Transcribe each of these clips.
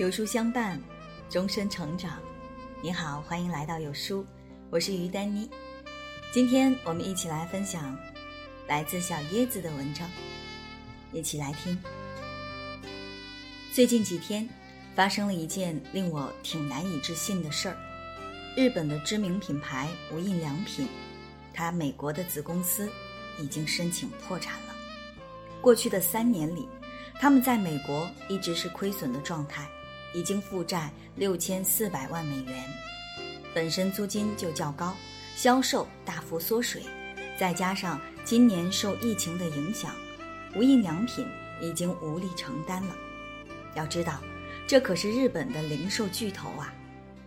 有书相伴，终身成长。你好，欢迎来到有书，我是于丹妮。今天我们一起来分享来自小椰子的文章，一起来听。最近几天发生了一件令我挺难以置信的事儿：日本的知名品牌无印良品，它美国的子公司已经申请破产了。过去的三年里，他们在美国一直是亏损的状态。已经负债六千四百万美元，本身租金就较高，销售大幅缩水，再加上今年受疫情的影响，无印良品已经无力承担了。要知道，这可是日本的零售巨头啊，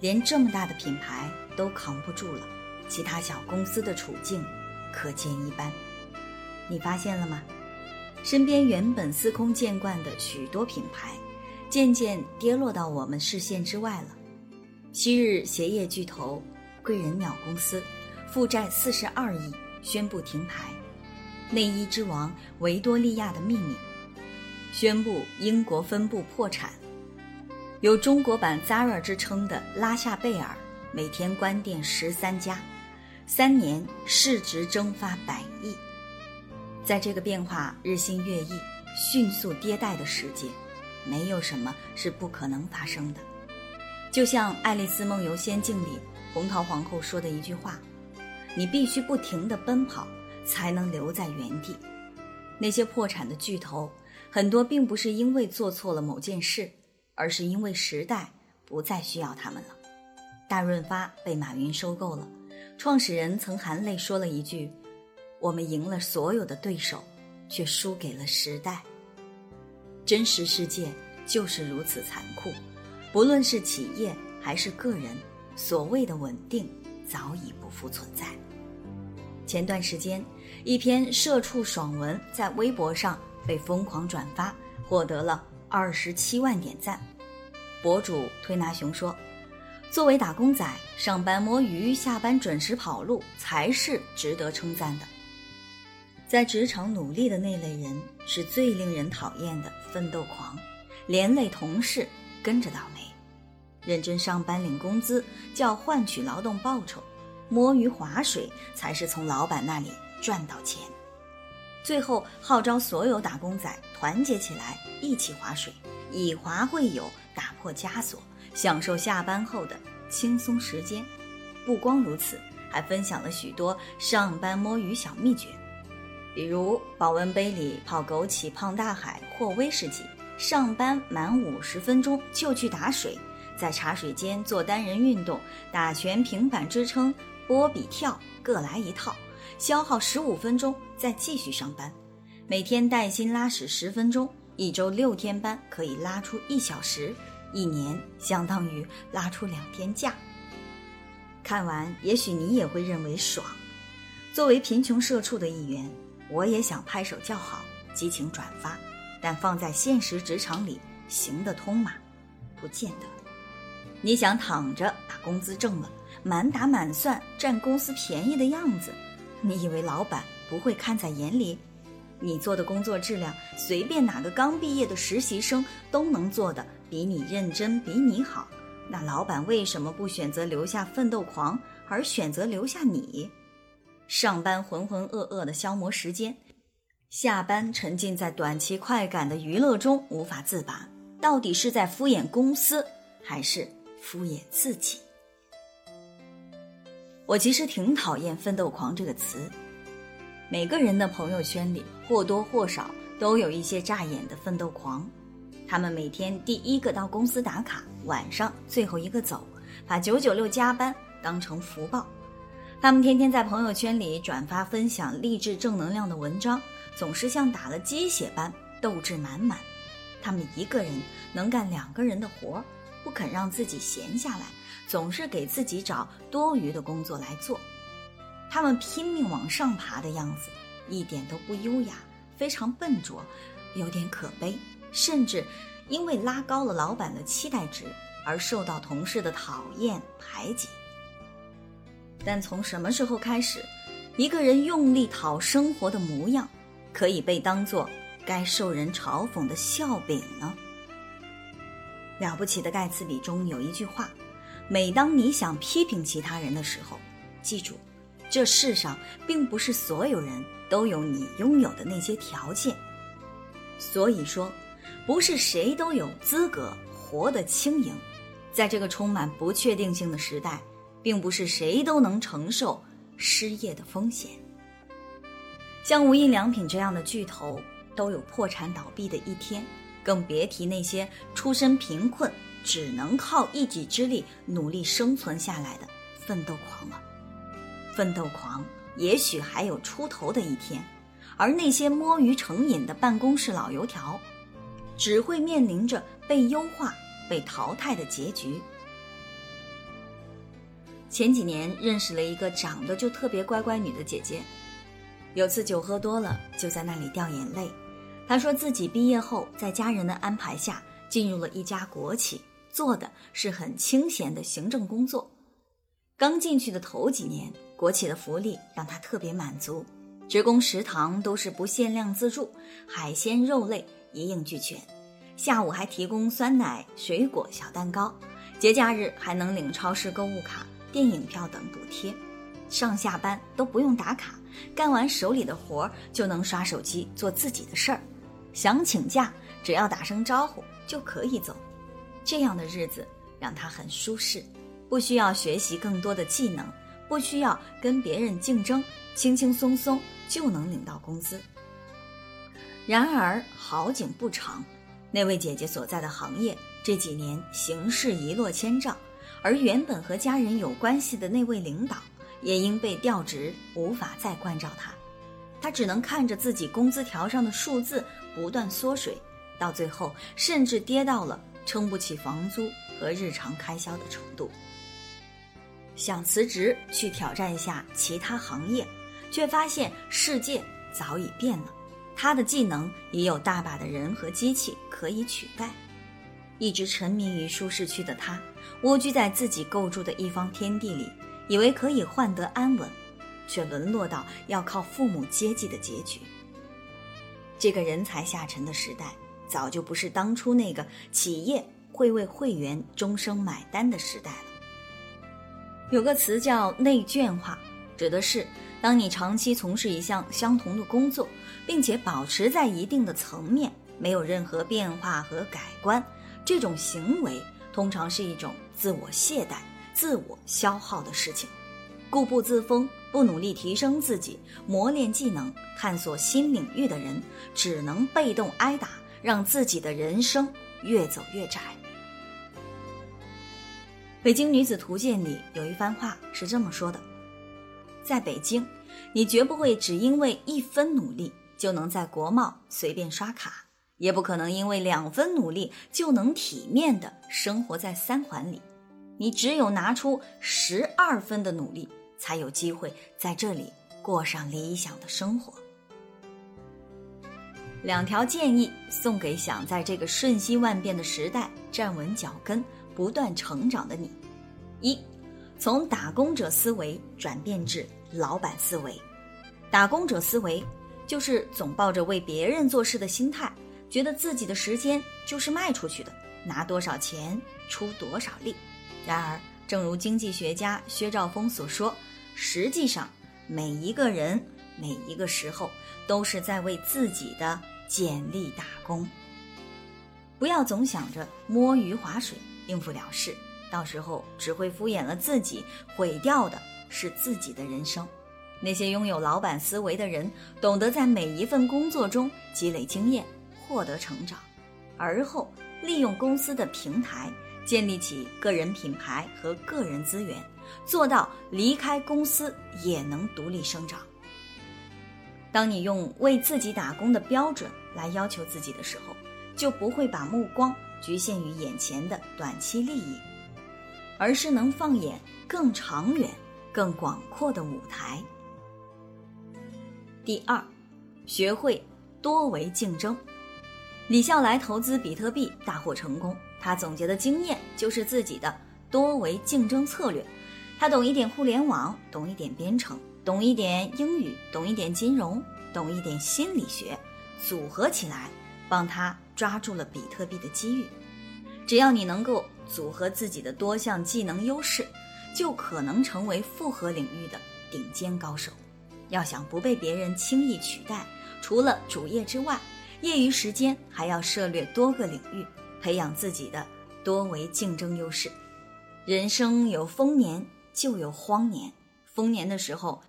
连这么大的品牌都扛不住了，其他小公司的处境可见一斑。你发现了吗？身边原本司空见惯的许多品牌。渐渐跌落到我们视线之外了。昔日鞋业巨头贵人鸟公司负债四十二亿，宣布停牌；内衣之王维多利亚的秘密宣布英国分部破产；有中国版 Zara 之称的拉夏贝尔每天关店十三家，三年市值蒸发百亿。在这个变化日新月异、迅速迭代的世界。没有什么是不可能发生的，就像《爱丽丝梦游仙境》里红桃皇后说的一句话：“你必须不停地奔跑，才能留在原地。”那些破产的巨头，很多并不是因为做错了某件事，而是因为时代不再需要他们了。大润发被马云收购了，创始人曾含泪说了一句：“我们赢了所有的对手，却输给了时代。”真实世界就是如此残酷，不论是企业还是个人，所谓的稳定早已不复存在。前段时间，一篇社畜爽文在微博上被疯狂转发，获得了二十七万点赞。博主推拿熊说：“作为打工仔，上班摸鱼，下班准时跑路，才是值得称赞的。”在职场努力的那类人是最令人讨厌的奋斗狂，连累同事跟着倒霉。认真上班领工资叫换取劳动报酬，摸鱼划水才是从老板那里赚到钱。最后号召所有打工仔团结起来，一起划水，以划会友，打破枷锁，享受下班后的轻松时间。不光如此，还分享了许多上班摸鱼小秘诀。比如保温杯里泡枸杞、胖大海或威士忌，上班满五十分钟就去打水，在茶水间做单人运动，打拳、平板支撑、波比跳各来一套，消耗十五分钟再继续上班。每天带薪拉屎十分钟，一周六天班可以拉出一小时，一年相当于拉出两天假。看完，也许你也会认为爽。作为贫穷社畜的一员。我也想拍手叫好，激情转发，但放在现实职场里行得通吗？不见得。你想躺着把工资挣了，满打满算占公司便宜的样子，你以为老板不会看在眼里？你做的工作质量，随便哪个刚毕业的实习生都能做的比你认真，比你好，那老板为什么不选择留下奋斗狂，而选择留下你？上班浑浑噩噩的消磨时间，下班沉浸在短期快感的娱乐中无法自拔，到底是在敷衍公司，还是敷衍自己？我其实挺讨厌“奋斗狂”这个词。每个人的朋友圈里或多或少都有一些扎眼的奋斗狂，他们每天第一个到公司打卡，晚上最后一个走，把九九六加班当成福报。他们天天在朋友圈里转发分享励志正能量的文章，总是像打了鸡血般斗志满满。他们一个人能干两个人的活，不肯让自己闲下来，总是给自己找多余的工作来做。他们拼命往上爬的样子，一点都不优雅，非常笨拙，有点可悲，甚至因为拉高了老板的期待值而受到同事的讨厌排挤。但从什么时候开始，一个人用力讨生活的模样，可以被当作该受人嘲讽的笑柄呢？了不起的盖茨比》中有一句话：“每当你想批评其他人的时候，记住，这世上并不是所有人都有你拥有的那些条件。所以说，不是谁都有资格活得轻盈。在这个充满不确定性的时代，并不是谁都能承受失业的风险。像无印良品这样的巨头都有破产倒闭的一天。”更别提那些出身贫困、只能靠一己之力努力生存下来的奋斗狂了。奋斗狂也许还有出头的一天，而那些摸鱼成瘾的办公室老油条，只会面临着被优化、被淘汰的结局。前几年认识了一个长得就特别乖乖女的姐姐，有次酒喝多了，就在那里掉眼泪。她说自己毕业后，在家人的安排下进入了一家国企，做的是很清闲的行政工作。刚进去的头几年，国企的福利让她特别满足，职工食堂都是不限量自助，海鲜肉类一应俱全，下午还提供酸奶、水果、小蛋糕，节假日还能领超市购物卡、电影票等补贴，上下班都不用打卡，干完手里的活就能刷手机做自己的事儿。想请假，只要打声招呼就可以走，这样的日子让他很舒适，不需要学习更多的技能，不需要跟别人竞争，轻轻松松就能领到工资。然而好景不长，那位姐姐所在的行业这几年形势一落千丈，而原本和家人有关系的那位领导也因被调职，无法再关照他。他只能看着自己工资条上的数字不断缩水，到最后甚至跌到了撑不起房租和日常开销的程度。想辞职去挑战一下其他行业，却发现世界早已变了，他的技能也有大把的人和机器可以取代。一直沉迷于舒适区的他，蜗居在自己构筑的一方天地里，以为可以换得安稳。却沦落到要靠父母接济的结局。这个人才下沉的时代，早就不是当初那个企业会为会员终生买单的时代了。有个词叫内卷化，指的是当你长期从事一项相同的工作，并且保持在一定的层面，没有任何变化和改观，这种行为通常是一种自我懈怠、自我消耗的事情。固步自封。不努力提升自己、磨练技能、探索新领域的人，只能被动挨打，让自己的人生越走越窄。《北京女子图鉴》里有一番话是这么说的：“在北京，你绝不会只因为一分努力就能在国贸随便刷卡，也不可能因为两分努力就能体面的生活在三环里。你只有拿出十二分的努力。”才有机会在这里过上理想的生活。两条建议送给想在这个瞬息万变的时代站稳脚跟、不断成长的你：一，从打工者思维转变至老板思维。打工者思维就是总抱着为别人做事的心态，觉得自己的时间就是卖出去的，拿多少钱出多少力。然而，正如经济学家薛兆丰所说。实际上，每一个人每一个时候都是在为自己的简历打工。不要总想着摸鱼划水应付了事，到时候只会敷衍了自己，毁掉的是自己的人生。那些拥有老板思维的人，懂得在每一份工作中积累经验，获得成长，而后利用公司的平台建立起个人品牌和个人资源。做到离开公司也能独立生长。当你用为自己打工的标准来要求自己的时候，就不会把目光局限于眼前的短期利益，而是能放眼更长远、更广阔的舞台。第二，学会多维竞争。李笑来投资比特币大获成功，他总结的经验就是自己的多维竞争策略。他懂一点互联网，懂一点编程，懂一点英语，懂一点金融，懂一点心理学，组合起来，帮他抓住了比特币的机遇。只要你能够组合自己的多项技能优势，就可能成为复合领域的顶尖高手。要想不被别人轻易取代，除了主业之外，业余时间还要涉猎多个领域，培养自己的多维竞争优势。人生有丰年，就有荒年。丰年的时候，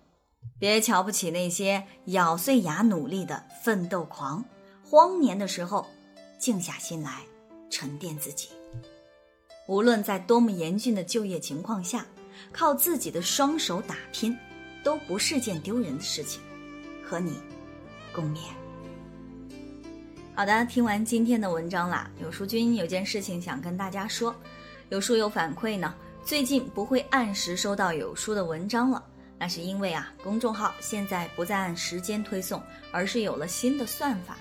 别瞧不起那些咬碎牙努力的奋斗狂；荒年的时候，静下心来沉淀自己。无论在多么严峻的就业情况下，靠自己的双手打拼，都不是件丢人的事情。和你共勉。好的，听完今天的文章啦，有书君有件事情想跟大家说。有书友反馈呢，最近不会按时收到有书的文章了，那是因为啊，公众号现在不再按时间推送，而是有了新的算法。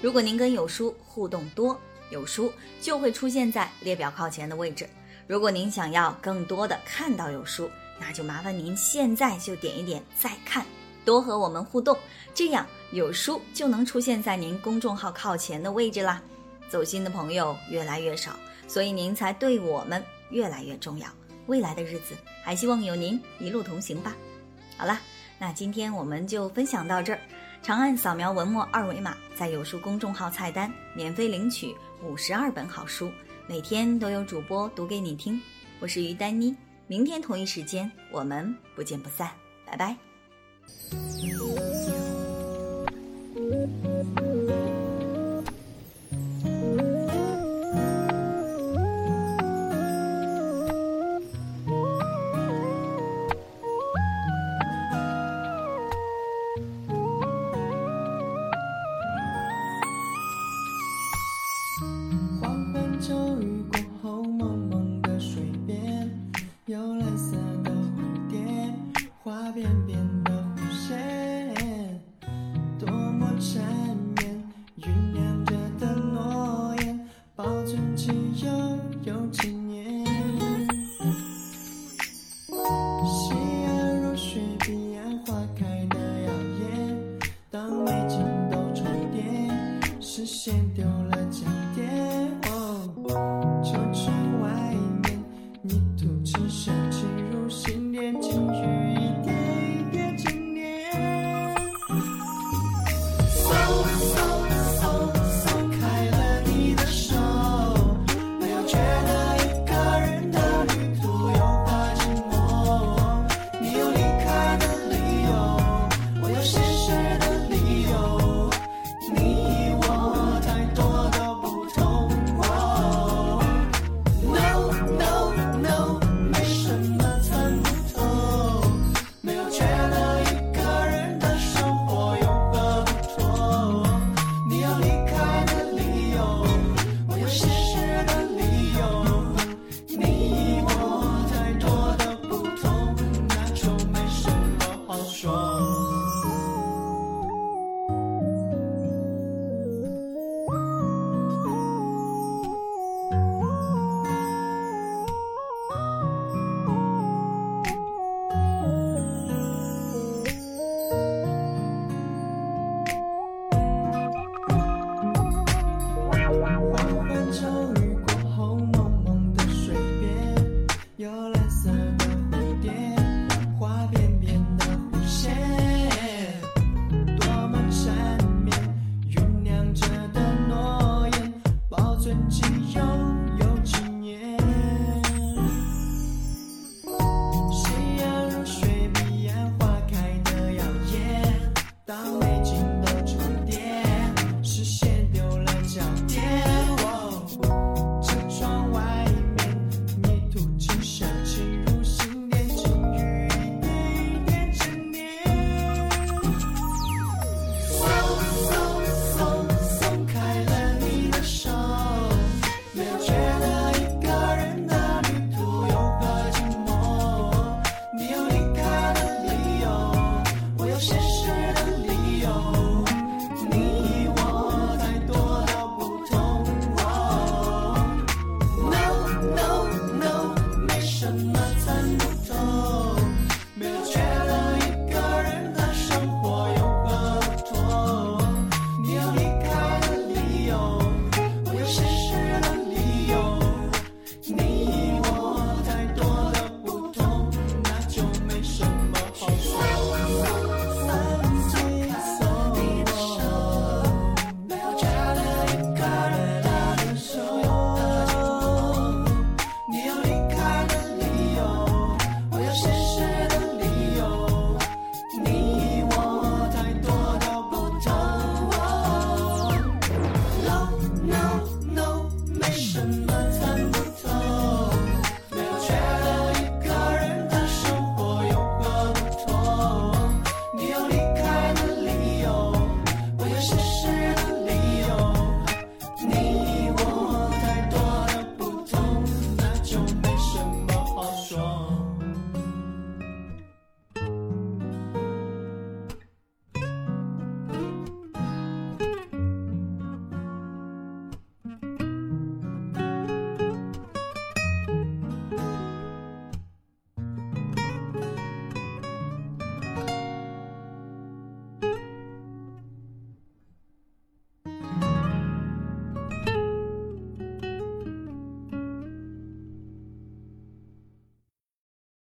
如果您跟有书互动多，有书就会出现在列表靠前的位置。如果您想要更多的看到有书，那就麻烦您现在就点一点再看，多和我们互动，这样有书就能出现在您公众号靠前的位置啦。走心的朋友越来越少。所以您才对我们越来越重要。未来的日子，还希望有您一路同行吧。好了，那今天我们就分享到这儿。长按扫描文末二维码，在有书公众号菜单免费领取五十二本好书，每天都有主播读给你听。我是于丹妮，明天同一时间我们不见不散，拜拜。Thank you.